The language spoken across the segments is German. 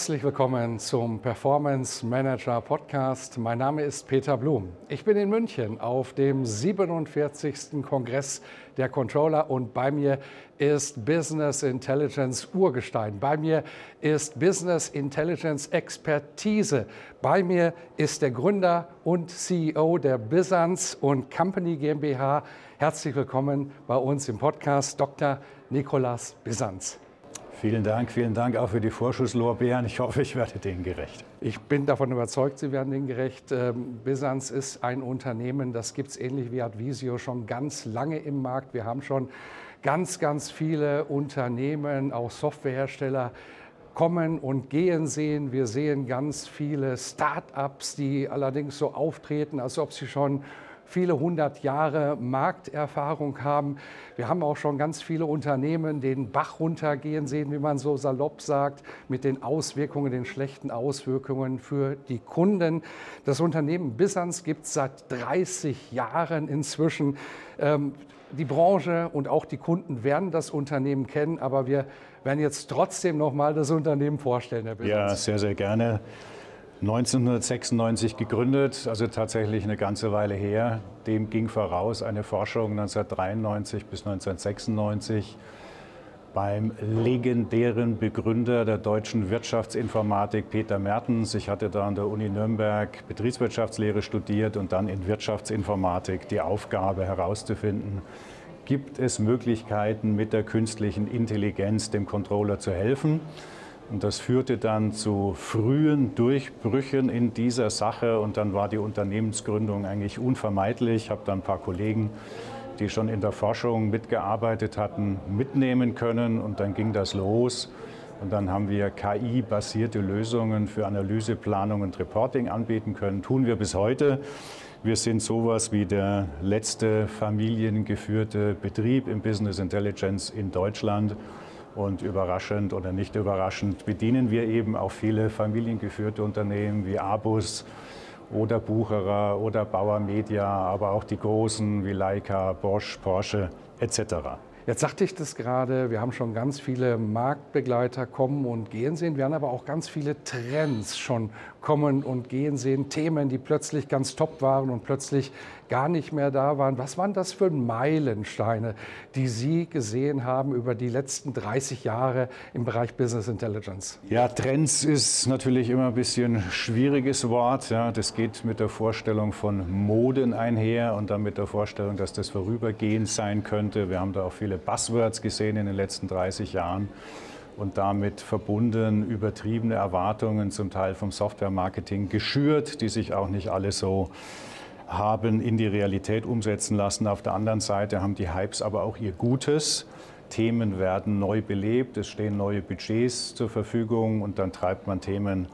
Herzlich willkommen zum Performance Manager Podcast. Mein Name ist Peter Blum. Ich bin in München auf dem 47. Kongress der Controller und bei mir ist Business Intelligence Urgestein. Bei mir ist Business Intelligence Expertise. Bei mir ist der Gründer und CEO der Bizans und Company GmbH. Herzlich willkommen bei uns im Podcast Dr. Nikolas Bizans. Vielen Dank, vielen Dank auch für die Vorschusslorbeeren. Ich hoffe, ich werde denen gerecht. Ich bin davon überzeugt, Sie werden denen gerecht. Ähm, Bisanz ist ein Unternehmen, das gibt es ähnlich wie Advisio schon ganz lange im Markt. Wir haben schon ganz, ganz viele Unternehmen, auch Softwarehersteller, kommen und gehen sehen. Wir sehen ganz viele Start-ups, die allerdings so auftreten, als ob sie schon viele hundert Jahre Markterfahrung haben. Wir haben auch schon ganz viele Unternehmen den Bach runtergehen sehen, wie man so salopp sagt, mit den Auswirkungen, den schlechten Auswirkungen für die Kunden. Das Unternehmen Bissans gibt es seit 30 Jahren inzwischen. Ähm, die Branche und auch die Kunden werden das Unternehmen kennen, aber wir werden jetzt trotzdem noch mal das Unternehmen vorstellen, Herr Bissans. Ja, sehr, sehr gerne. 1996 gegründet, also tatsächlich eine ganze Weile her. Dem ging voraus eine Forschung 1993 bis 1996 beim legendären Begründer der deutschen Wirtschaftsinformatik, Peter Mertens. Ich hatte da an der Uni Nürnberg Betriebswirtschaftslehre studiert und dann in Wirtschaftsinformatik die Aufgabe herauszufinden, gibt es Möglichkeiten, mit der künstlichen Intelligenz dem Controller zu helfen. Und das führte dann zu frühen Durchbrüchen in dieser Sache und dann war die Unternehmensgründung eigentlich unvermeidlich. Ich habe dann ein paar Kollegen, die schon in der Forschung mitgearbeitet hatten, mitnehmen können und dann ging das los. Und dann haben wir KI-basierte Lösungen für Analyse, Planung und Reporting anbieten können. Tun wir bis heute. Wir sind sowas wie der letzte familiengeführte Betrieb im Business Intelligence in Deutschland. Und überraschend oder nicht überraschend bedienen wir eben auch viele familiengeführte Unternehmen wie Abus oder Bucherer oder Bauer Media, aber auch die großen wie Leica, Bosch, Porsche etc. Jetzt sagte ich das gerade, wir haben schon ganz viele Marktbegleiter kommen und gehen sehen. Wir haben aber auch ganz viele Trends schon kommen und gehen sehen. Themen, die plötzlich ganz top waren und plötzlich gar nicht mehr da waren. Was waren das für Meilensteine, die Sie gesehen haben über die letzten 30 Jahre im Bereich Business Intelligence? Ja, Trends ist natürlich immer ein bisschen schwieriges Wort. Ja, das geht mit der Vorstellung von Moden einher und dann mit der Vorstellung, dass das vorübergehend sein könnte. Wir haben da auch viele Buzzwords gesehen in den letzten 30 Jahren und damit verbunden übertriebene Erwartungen zum Teil vom Software-Marketing geschürt, die sich auch nicht alle so haben in die Realität umsetzen lassen. Auf der anderen Seite haben die Hypes aber auch ihr Gutes. Themen werden neu belebt, es stehen neue Budgets zur Verfügung und dann treibt man Themen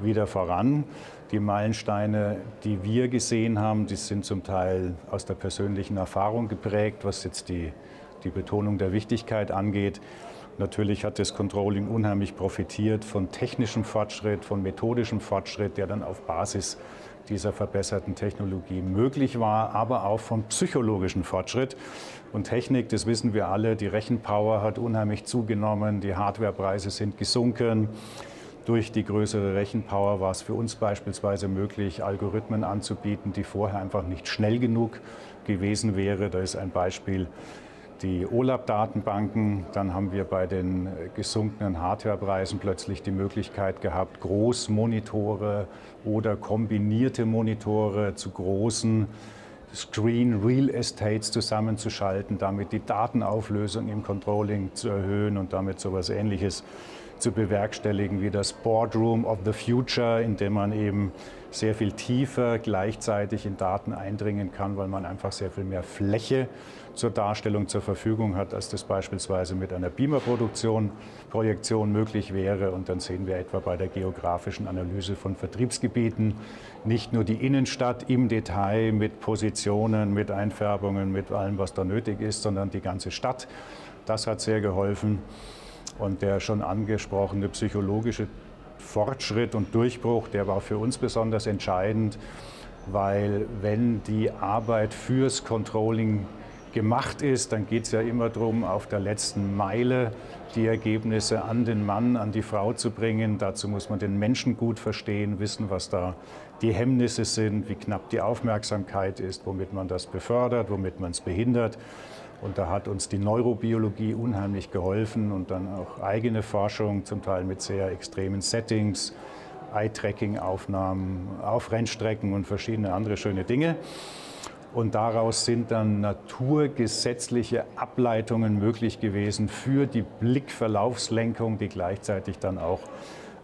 wieder voran. Die Meilensteine, die wir gesehen haben, die sind zum Teil aus der persönlichen Erfahrung geprägt, was jetzt die, die Betonung der Wichtigkeit angeht. Natürlich hat das Controlling unheimlich profitiert von technischem Fortschritt, von methodischem Fortschritt, der dann auf Basis dieser verbesserten Technologie möglich war, aber auch vom psychologischen Fortschritt. Und Technik, das wissen wir alle, die Rechenpower hat unheimlich zugenommen, die Hardwarepreise sind gesunken. Durch die größere Rechenpower war es für uns beispielsweise möglich, Algorithmen anzubieten, die vorher einfach nicht schnell genug gewesen wäre. Da ist ein Beispiel die OLAP-Datenbanken. Dann haben wir bei den gesunkenen Hardwarepreisen plötzlich die Möglichkeit gehabt, Großmonitore oder kombinierte Monitore zu großen Screen Real Estates zusammenzuschalten, damit die Datenauflösung im Controlling zu erhöhen und damit so etwas Ähnliches zu bewerkstelligen wie das Boardroom of the Future, in dem man eben sehr viel tiefer gleichzeitig in Daten eindringen kann, weil man einfach sehr viel mehr Fläche zur Darstellung zur Verfügung hat, als das beispielsweise mit einer Beamer-Produktion, Projektion möglich wäre. Und dann sehen wir etwa bei der geografischen Analyse von Vertriebsgebieten nicht nur die Innenstadt im Detail mit Positionen, mit Einfärbungen, mit allem, was da nötig ist, sondern die ganze Stadt. Das hat sehr geholfen. Und der schon angesprochene psychologische Fortschritt und Durchbruch, der war für uns besonders entscheidend, weil wenn die Arbeit fürs Controlling gemacht ist, dann geht es ja immer darum, auf der letzten Meile die Ergebnisse an den Mann, an die Frau zu bringen. Dazu muss man den Menschen gut verstehen, wissen, was da die Hemmnisse sind, wie knapp die Aufmerksamkeit ist, womit man das befördert, womit man es behindert. Und da hat uns die Neurobiologie unheimlich geholfen und dann auch eigene Forschung, zum Teil mit sehr extremen Settings, Eye-Tracking-Aufnahmen auf Rennstrecken und verschiedene andere schöne Dinge. Und daraus sind dann naturgesetzliche Ableitungen möglich gewesen für die Blickverlaufslenkung, die gleichzeitig dann auch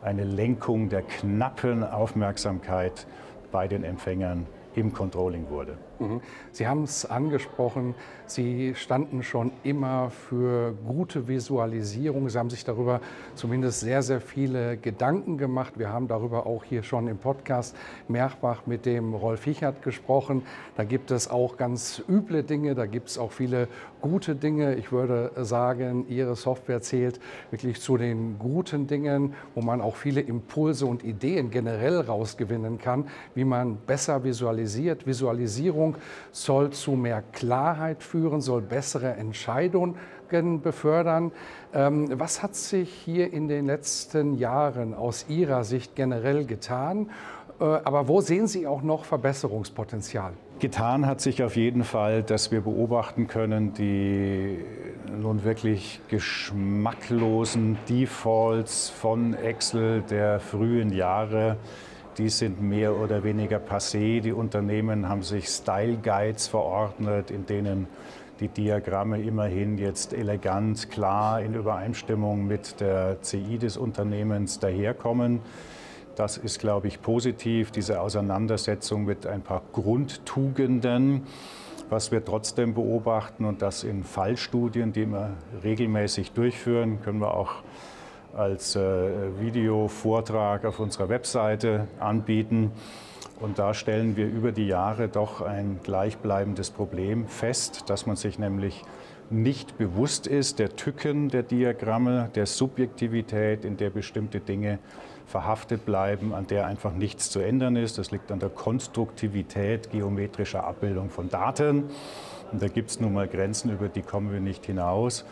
eine Lenkung der knappen Aufmerksamkeit bei den Empfängern im Controlling wurde. Mhm. Sie haben es angesprochen, Sie standen schon immer für gute Visualisierung. Sie haben sich darüber zumindest sehr, sehr viele Gedanken gemacht. Wir haben darüber auch hier schon im Podcast mehrfach mit dem Rolf Hichert gesprochen. Da gibt es auch ganz üble Dinge, da gibt es auch viele gute Dinge. Ich würde sagen, Ihre Software zählt wirklich zu den guten Dingen, wo man auch viele Impulse und Ideen generell rausgewinnen kann, wie man besser visualisiert. Visualisierung Veränderung soll zu mehr Klarheit führen, soll bessere Entscheidungen befördern. Ähm, was hat sich hier in den letzten Jahren aus Ihrer Sicht generell getan? Äh, aber wo sehen Sie auch noch Verbesserungspotenzial? Getan hat sich auf jeden Fall, dass wir beobachten können, die nun wirklich geschmacklosen Defaults von Excel der frühen Jahre die sind mehr oder weniger passé. Die Unternehmen haben sich Style Guides verordnet, in denen die Diagramme immerhin jetzt elegant, klar in Übereinstimmung mit der CI des Unternehmens daherkommen. Das ist, glaube ich, positiv, diese Auseinandersetzung mit ein paar Grundtugenden. Was wir trotzdem beobachten und das in Fallstudien, die wir regelmäßig durchführen, können wir auch als äh, Videovortrag auf unserer Webseite anbieten. Und da stellen wir über die Jahre doch ein gleichbleibendes Problem fest, dass man sich nämlich nicht bewusst ist der Tücken der Diagramme, der Subjektivität, in der bestimmte Dinge verhaftet bleiben, an der einfach nichts zu ändern ist. Das liegt an der Konstruktivität geometrischer Abbildung von Daten. Und da gibt es nun mal Grenzen, über die kommen wir nicht hinaus.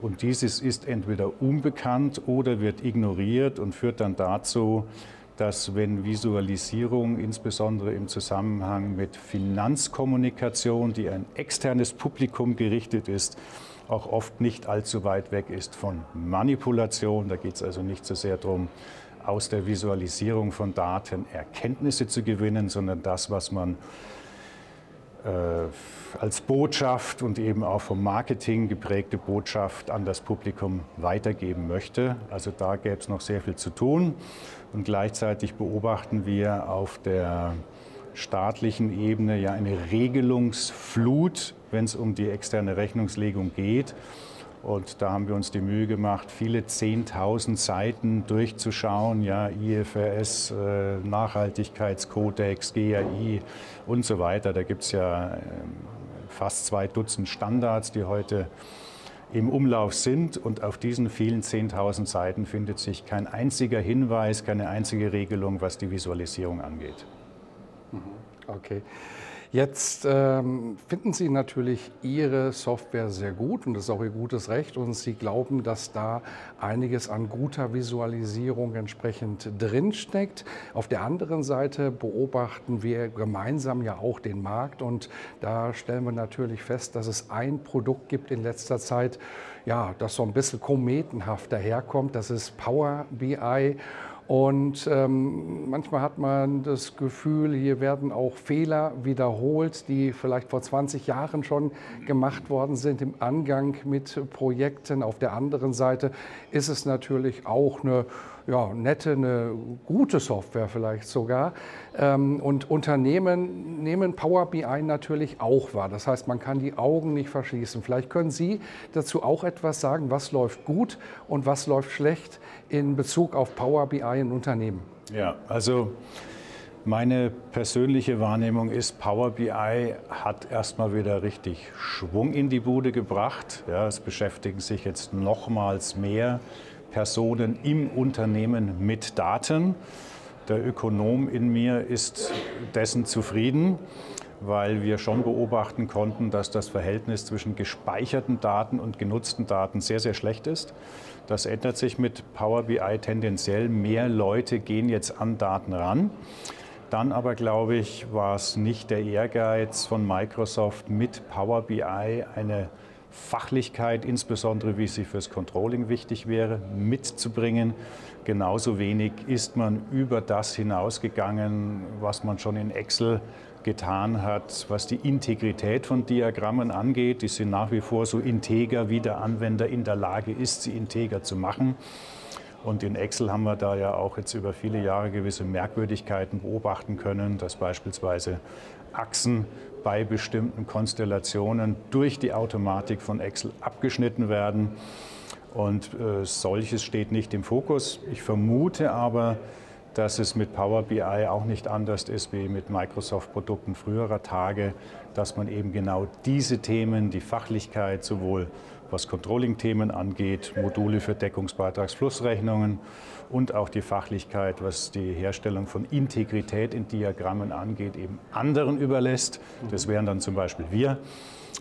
Und dieses ist entweder unbekannt oder wird ignoriert und führt dann dazu, dass wenn Visualisierung insbesondere im Zusammenhang mit Finanzkommunikation, die ein externes Publikum gerichtet ist, auch oft nicht allzu weit weg ist von Manipulation. Da geht es also nicht so sehr darum, aus der Visualisierung von Daten Erkenntnisse zu gewinnen, sondern das, was man als Botschaft und eben auch vom Marketing geprägte Botschaft an das Publikum weitergeben möchte. Also da gäbe es noch sehr viel zu tun. Und gleichzeitig beobachten wir auf der staatlichen Ebene ja eine Regelungsflut, wenn es um die externe Rechnungslegung geht. Und da haben wir uns die Mühe gemacht, viele 10.000 Seiten durchzuschauen, ja, IFRS, äh, Nachhaltigkeitskodex, GAI und so weiter. Da gibt es ja äh, fast zwei Dutzend Standards, die heute im Umlauf sind. Und auf diesen vielen 10.000 Seiten findet sich kein einziger Hinweis, keine einzige Regelung, was die Visualisierung angeht. Mhm. Okay. Jetzt ähm, finden Sie natürlich Ihre Software sehr gut und das ist auch Ihr gutes Recht und Sie glauben, dass da einiges an guter Visualisierung entsprechend drinsteckt. Auf der anderen Seite beobachten wir gemeinsam ja auch den Markt und da stellen wir natürlich fest, dass es ein Produkt gibt in letzter Zeit, ja, das so ein bisschen kometenhaft daherkommt. Das ist Power BI. Und ähm, manchmal hat man das Gefühl, hier werden auch Fehler wiederholt, die vielleicht vor 20 Jahren schon gemacht worden sind im Angang mit Projekten. Auf der anderen Seite ist es natürlich auch eine ja, nette, eine gute Software vielleicht sogar. Ähm, und Unternehmen nehmen Power BI natürlich auch wahr. Das heißt, man kann die Augen nicht verschließen. Vielleicht können Sie dazu auch etwas sagen, was läuft gut und was läuft schlecht in Bezug auf Power BI in Unternehmen. Ja, also meine persönliche Wahrnehmung ist, Power BI hat erstmal wieder richtig Schwung in die Bude gebracht. Ja, es beschäftigen sich jetzt nochmals mehr Personen im Unternehmen mit Daten. Der Ökonom in mir ist dessen zufrieden, weil wir schon beobachten konnten, dass das Verhältnis zwischen gespeicherten Daten und genutzten Daten sehr, sehr schlecht ist. Das ändert sich mit Power BI tendenziell. Mehr Leute gehen jetzt an Daten ran. Dann aber, glaube ich, war es nicht der Ehrgeiz von Microsoft mit Power BI eine Fachlichkeit, insbesondere wie sie fürs Controlling wichtig wäre, mitzubringen. Genauso wenig ist man über das hinausgegangen, was man schon in Excel getan hat, was die Integrität von Diagrammen angeht. Die sind nach wie vor so integer, wie der Anwender in der Lage ist, sie integer zu machen. Und in Excel haben wir da ja auch jetzt über viele Jahre gewisse Merkwürdigkeiten beobachten können, dass beispielsweise Achsen bei bestimmten Konstellationen durch die Automatik von Excel abgeschnitten werden. Und äh, solches steht nicht im Fokus. Ich vermute aber, dass es mit Power BI auch nicht anders ist wie mit Microsoft-Produkten früherer Tage, dass man eben genau diese Themen, die Fachlichkeit sowohl was Controlling-Themen angeht, Module für Deckungsbeitragsflussrechnungen und auch die Fachlichkeit, was die Herstellung von Integrität in Diagrammen angeht, eben anderen überlässt. Das wären dann zum Beispiel wir.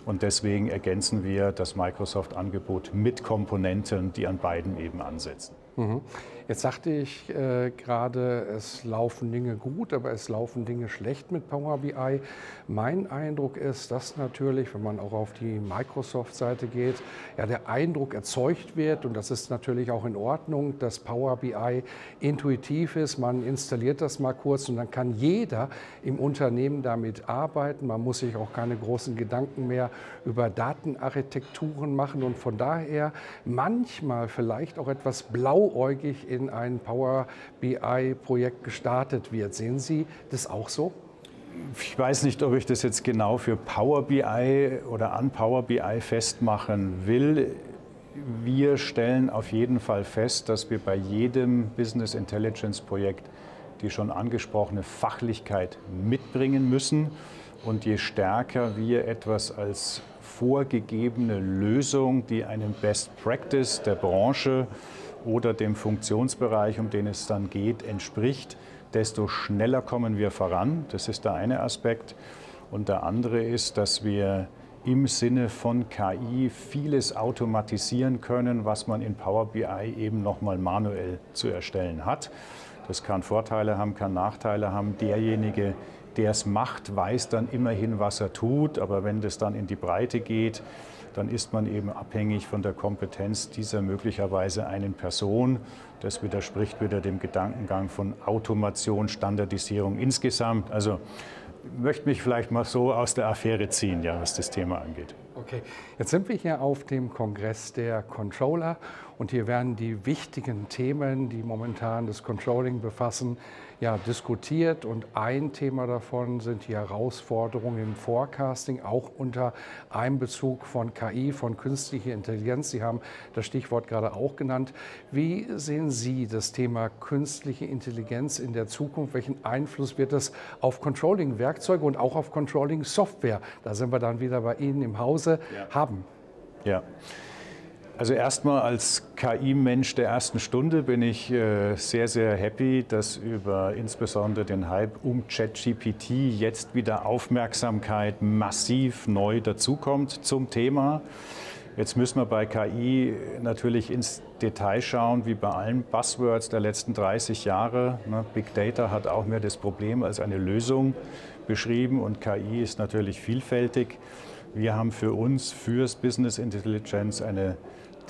Und deswegen ergänzen wir das Microsoft-Angebot mit Komponenten, die an beiden eben ansetzen. Mhm. Jetzt sagte ich äh, gerade, es laufen Dinge gut, aber es laufen Dinge schlecht mit Power BI. Mein Eindruck ist, dass natürlich, wenn man auch auf die Microsoft-Seite geht, ja der Eindruck erzeugt wird und das ist natürlich auch in Ordnung, dass Power BI intuitiv ist. Man installiert das mal kurz und dann kann jeder im Unternehmen damit arbeiten. Man muss sich auch keine großen Gedanken mehr über Datenarchitekturen machen und von daher manchmal vielleicht auch etwas blauäugig in ein Power BI-Projekt gestartet wird. Sehen Sie das auch so? Ich weiß nicht, ob ich das jetzt genau für Power BI oder an Power BI festmachen will. Wir stellen auf jeden Fall fest, dass wir bei jedem Business Intelligence Projekt die schon angesprochene Fachlichkeit mitbringen müssen. Und je stärker wir etwas als vorgegebene Lösung, die einem Best Practice der Branche oder dem Funktionsbereich, um den es dann geht, entspricht, desto schneller kommen wir voran. Das ist der eine Aspekt. Und der andere ist, dass wir im Sinne von KI vieles automatisieren können, was man in Power BI eben nochmal manuell zu erstellen hat. Das kann Vorteile haben, kann Nachteile haben. Derjenige, der es macht, weiß dann immerhin, was er tut. Aber wenn das dann in die Breite geht, dann ist man eben abhängig von der Kompetenz dieser möglicherweise einen Person. Das widerspricht wieder dem Gedankengang von Automation, Standardisierung insgesamt. Also möchte mich vielleicht mal so aus der Affäre ziehen, ja, was das Thema angeht. Okay, jetzt sind wir hier auf dem Kongress der Controller und hier werden die wichtigen Themen, die momentan das Controlling befassen, ja, diskutiert. Und ein Thema davon sind die Herausforderungen im Forecasting, auch unter Einbezug von KI, von künstlicher Intelligenz. Sie haben das Stichwort gerade auch genannt. Wie sehen Sie das Thema künstliche Intelligenz in der Zukunft? Welchen Einfluss wird das auf Controlling-Werkzeuge und auch auf Controlling-Software, da sind wir dann wieder bei Ihnen im Hause, ja. haben? Ja. Also erstmal als KI-Mensch der ersten Stunde bin ich äh, sehr, sehr happy, dass über insbesondere den Hype um ChatGPT jetzt wieder Aufmerksamkeit massiv neu dazukommt zum Thema. Jetzt müssen wir bei KI natürlich ins Detail schauen, wie bei allen Buzzwords der letzten 30 Jahre. Ne, Big Data hat auch mehr das Problem als eine Lösung beschrieben und KI ist natürlich vielfältig. Wir haben für uns, fürs Business Intelligence eine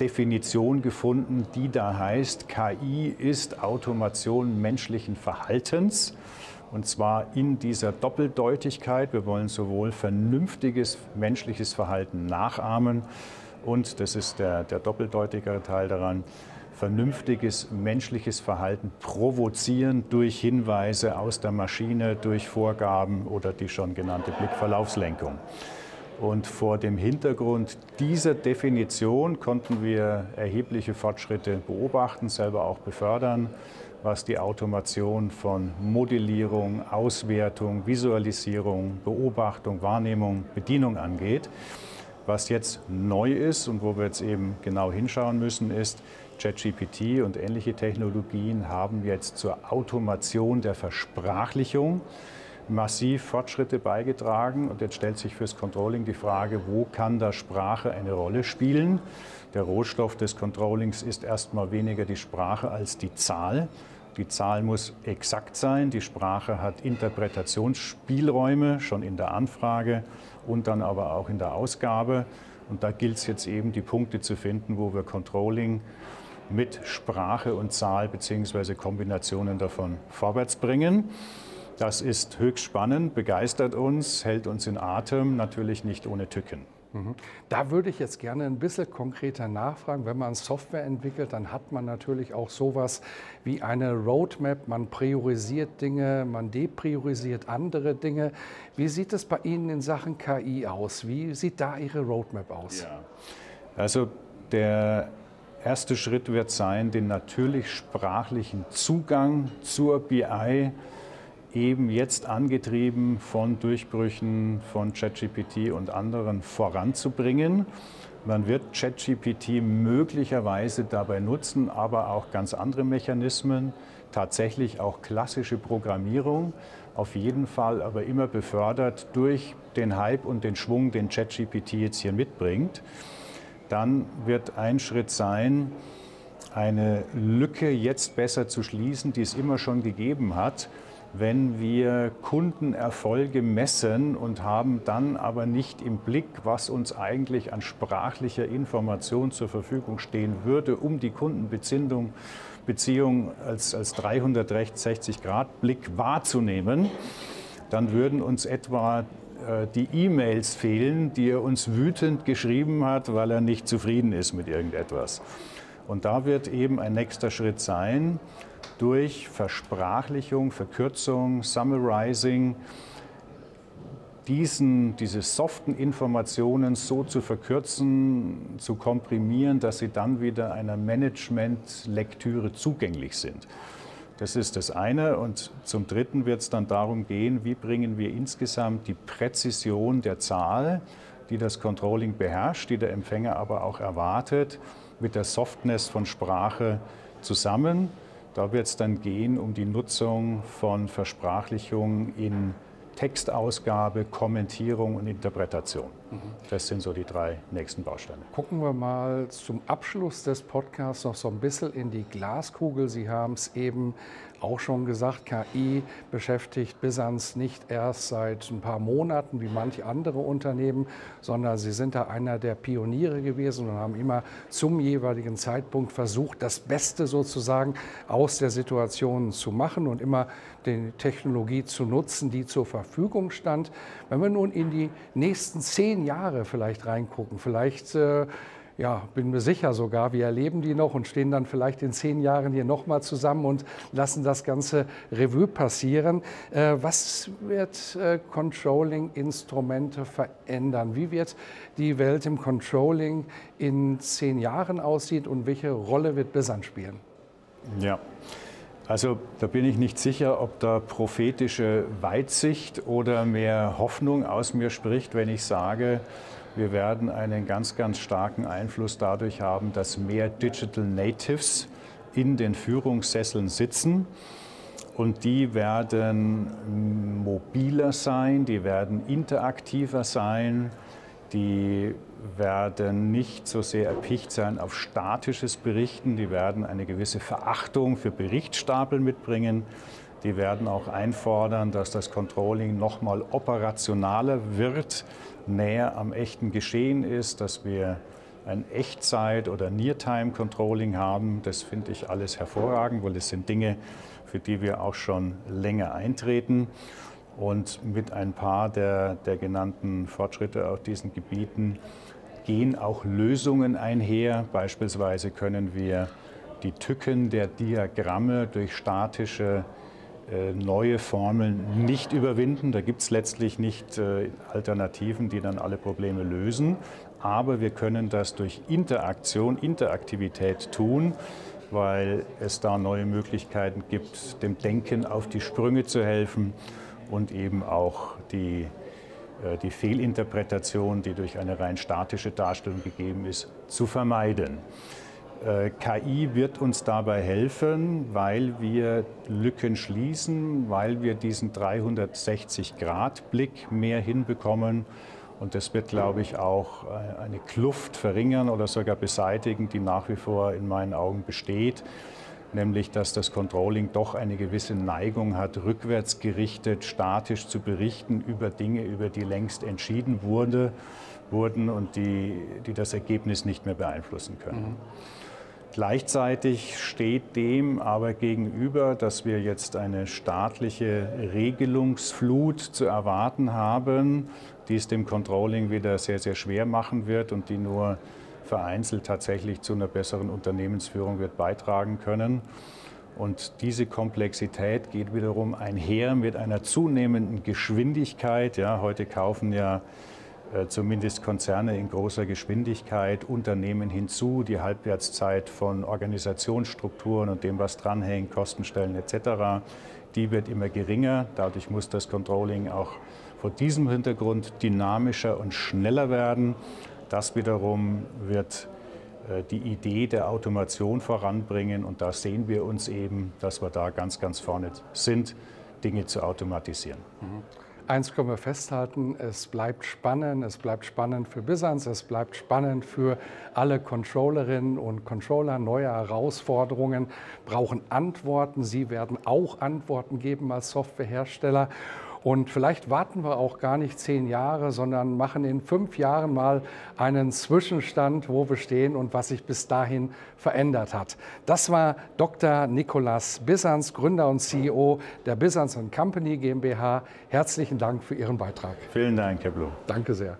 Definition gefunden, die da heißt, KI ist Automation menschlichen Verhaltens. Und zwar in dieser Doppeldeutigkeit. Wir wollen sowohl vernünftiges menschliches Verhalten nachahmen und, das ist der, der doppeldeutigere Teil daran, vernünftiges menschliches Verhalten provozieren durch Hinweise aus der Maschine, durch Vorgaben oder die schon genannte Blickverlaufslenkung. Und vor dem Hintergrund dieser Definition konnten wir erhebliche Fortschritte beobachten, selber auch befördern, was die Automation von Modellierung, Auswertung, Visualisierung, Beobachtung, Wahrnehmung, Bedienung angeht. Was jetzt neu ist und wo wir jetzt eben genau hinschauen müssen, ist, ChatGPT und ähnliche Technologien haben jetzt zur Automation der Versprachlichung massiv Fortschritte beigetragen. Und jetzt stellt sich fürs Controlling die Frage, wo kann da Sprache eine Rolle spielen? Der Rohstoff des Controllings ist erstmal weniger die Sprache als die Zahl. Die Zahl muss exakt sein. Die Sprache hat Interpretationsspielräume schon in der Anfrage und dann aber auch in der Ausgabe. Und da gilt es jetzt eben, die Punkte zu finden, wo wir Controlling mit Sprache und Zahl bzw. Kombinationen davon vorwärts bringen. Das ist höchst spannend, begeistert uns, hält uns in Atem, natürlich nicht ohne Tücken. Mhm. Da würde ich jetzt gerne ein bisschen konkreter nachfragen. Wenn man Software entwickelt, dann hat man natürlich auch sowas wie eine Roadmap. Man priorisiert Dinge, man depriorisiert andere Dinge. Wie sieht es bei Ihnen in Sachen KI aus? Wie sieht da Ihre Roadmap aus? Ja. Also der erste Schritt wird sein, den natürlich sprachlichen Zugang zur BI eben jetzt angetrieben von Durchbrüchen von ChatGPT und anderen voranzubringen. Man wird ChatGPT möglicherweise dabei nutzen, aber auch ganz andere Mechanismen, tatsächlich auch klassische Programmierung, auf jeden Fall aber immer befördert durch den Hype und den Schwung, den ChatGPT jetzt hier mitbringt. Dann wird ein Schritt sein, eine Lücke jetzt besser zu schließen, die es immer schon gegeben hat wenn wir Kundenerfolge messen und haben dann aber nicht im Blick, was uns eigentlich an sprachlicher Information zur Verfügung stehen würde, um die Kundenbeziehung Beziehung als, als 360-Grad-Blick wahrzunehmen, dann würden uns etwa äh, die E-Mails fehlen, die er uns wütend geschrieben hat, weil er nicht zufrieden ist mit irgendetwas. Und da wird eben ein nächster Schritt sein, durch Versprachlichung, Verkürzung, Summarizing, diesen, diese soften Informationen so zu verkürzen, zu komprimieren, dass sie dann wieder einer Management-Lektüre zugänglich sind. Das ist das eine. Und zum Dritten wird es dann darum gehen, wie bringen wir insgesamt die Präzision der Zahl, die das Controlling beherrscht, die der Empfänger aber auch erwartet, mit der Softness von Sprache zusammen. Da wird es dann gehen um die Nutzung von Versprachlichung in Textausgabe, Kommentierung und Interpretation. Das sind so die drei nächsten Bausteine. Gucken wir mal zum Abschluss des Podcasts noch so ein bisschen in die Glaskugel. Sie haben es eben auch schon gesagt, KI beschäftigt Bisans nicht erst seit ein paar Monaten wie manche andere Unternehmen, sondern sie sind da einer der Pioniere gewesen und haben immer zum jeweiligen Zeitpunkt versucht, das Beste sozusagen aus der Situation zu machen und immer die Technologie zu nutzen, die zur Verfügung stand. Wenn wir nun in die nächsten zehn Jahre vielleicht reingucken, vielleicht äh, ja, bin mir sicher sogar, wir erleben die noch und stehen dann vielleicht in zehn Jahren hier nochmal zusammen und lassen das ganze Revue passieren. Äh, was wird äh, Controlling-Instrumente verändern? Wie wird die Welt im Controlling in zehn Jahren aussehen und welche Rolle wird BISAN spielen? Ja. Also da bin ich nicht sicher, ob da prophetische Weitsicht oder mehr Hoffnung aus mir spricht, wenn ich sage, wir werden einen ganz, ganz starken Einfluss dadurch haben, dass mehr Digital Natives in den Führungssesseln sitzen. Und die werden mobiler sein, die werden interaktiver sein, die werden nicht so sehr erpicht sein auf statisches Berichten, die werden eine gewisse Verachtung für Berichtsstapel mitbringen. Die werden auch einfordern, dass das Controlling noch mal operationaler wird, näher am echten Geschehen ist, dass wir ein Echtzeit- oder Near-Time-Controlling haben. Das finde ich alles hervorragend, weil es sind Dinge, für die wir auch schon länger eintreten. Und mit ein paar der, der genannten Fortschritte auf diesen Gebieten gehen auch Lösungen einher. Beispielsweise können wir die Tücken der Diagramme durch statische äh, neue Formeln nicht überwinden. Da gibt es letztlich nicht äh, Alternativen, die dann alle Probleme lösen. Aber wir können das durch Interaktion, Interaktivität tun, weil es da neue Möglichkeiten gibt, dem Denken auf die Sprünge zu helfen und eben auch die, äh, die Fehlinterpretation, die durch eine rein statische Darstellung gegeben ist, zu vermeiden. Äh, KI wird uns dabei helfen, weil wir Lücken schließen, weil wir diesen 360-Grad-Blick mehr hinbekommen. Und das wird, glaube ich, auch äh, eine Kluft verringern oder sogar beseitigen, die nach wie vor in meinen Augen besteht. Nämlich, dass das Controlling doch eine gewisse Neigung hat, rückwärts gerichtet, statisch zu berichten über Dinge, über die längst entschieden wurde, wurden und die, die das Ergebnis nicht mehr beeinflussen können. Mhm. Gleichzeitig steht dem aber gegenüber, dass wir jetzt eine staatliche Regelungsflut zu erwarten haben, die es dem Controlling wieder sehr, sehr schwer machen wird und die nur vereinzelt tatsächlich zu einer besseren Unternehmensführung wird beitragen können. Und diese Komplexität geht wiederum einher mit einer zunehmenden Geschwindigkeit. Ja, heute kaufen ja äh, zumindest Konzerne in großer Geschwindigkeit, Unternehmen hinzu, die Halbwertszeit von Organisationsstrukturen und dem, was dranhängt, Kostenstellen etc., die wird immer geringer. Dadurch muss das Controlling auch vor diesem Hintergrund dynamischer und schneller werden. Das wiederum wird äh, die Idee der Automation voranbringen und da sehen wir uns eben, dass wir da ganz, ganz vorne sind, Dinge zu automatisieren. Mhm. Eins können wir festhalten, es bleibt spannend, es bleibt spannend für Business, es bleibt spannend für alle Controllerinnen und Controller. Neue Herausforderungen brauchen Antworten. Sie werden auch Antworten geben als Softwarehersteller. Und vielleicht warten wir auch gar nicht zehn Jahre, sondern machen in fünf Jahren mal einen Zwischenstand, wo wir stehen und was sich bis dahin verändert hat. Das war Dr. Nikolas Bissans, Gründer und CEO der Bissans Company GmbH. Herzlichen Dank für Ihren Beitrag. Vielen Dank, Herr Blum. Danke sehr.